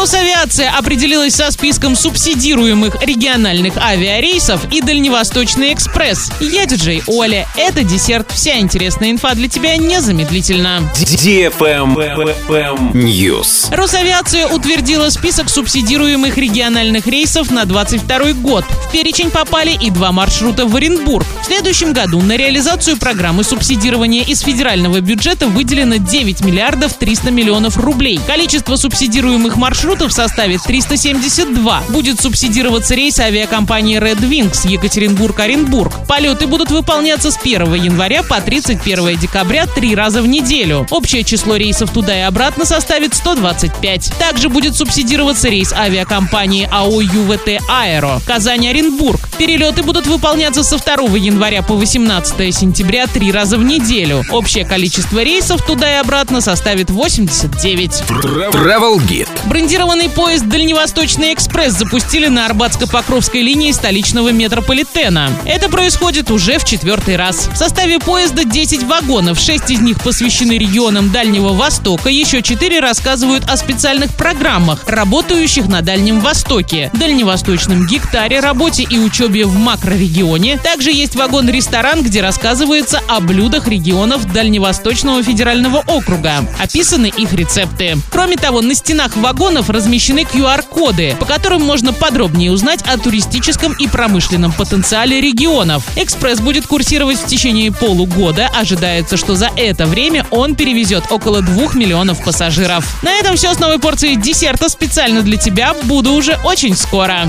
Росавиация определилась со списком субсидируемых региональных авиарейсов и Дальневосточный экспресс. Я диджей Оля. Это десерт. Вся интересная инфа для тебя незамедлительно. News. Росавиация утвердила список субсидируемых региональных рейсов на 22 год. В перечень попали и два маршрута в Оренбург. В следующем году на реализацию программы субсидирования из федерального бюджета выделено 9 миллиардов 300 миллионов рублей. Количество субсидируемых маршрутов составит 372. Будет субсидироваться рейс авиакомпании Red Wings Екатеринбург-Оренбург. Полеты будут выполняться с 1 января по 31 декабря три раза в неделю. Общее число рейсов туда и обратно составит 125. Также будет субсидироваться рейс авиакомпании АО ЮВТ «Аэро» Казань-Оренбург. Перелеты будут выполняться со 2 января по 18 сентября три раза в неделю. Общее количество рейсов туда и обратно составит 89. Travel Guide. Брендированный поезд «Дальневосточный экспресс» запустили на Арбатско-Покровской линии столичного метрополитена. Это происходит уже в четвертый раз. В составе поезда 10 вагонов, 6 из них посвящены регионам Дальнего Востока, еще 4 рассказывают о специальных программах, работающих на Дальнем Востоке, дальневосточном гектаре, работе и учебе в макрорегионе. Также есть вагон-ресторан, где рассказывается о блюдах регионов Дальневосточного федерального округа. Описаны их рецепты. Кроме того, на стенах вагонов размещены QR-коды, по которым можно подробнее узнать о туристическом и промышленном потенциале регионов. Экспресс будет курсировать в течение полугода. Ожидается, что за это время он перевезет около двух миллионов пассажиров. На этом все с новой порцией десерта специально для тебя. Буду уже очень скоро.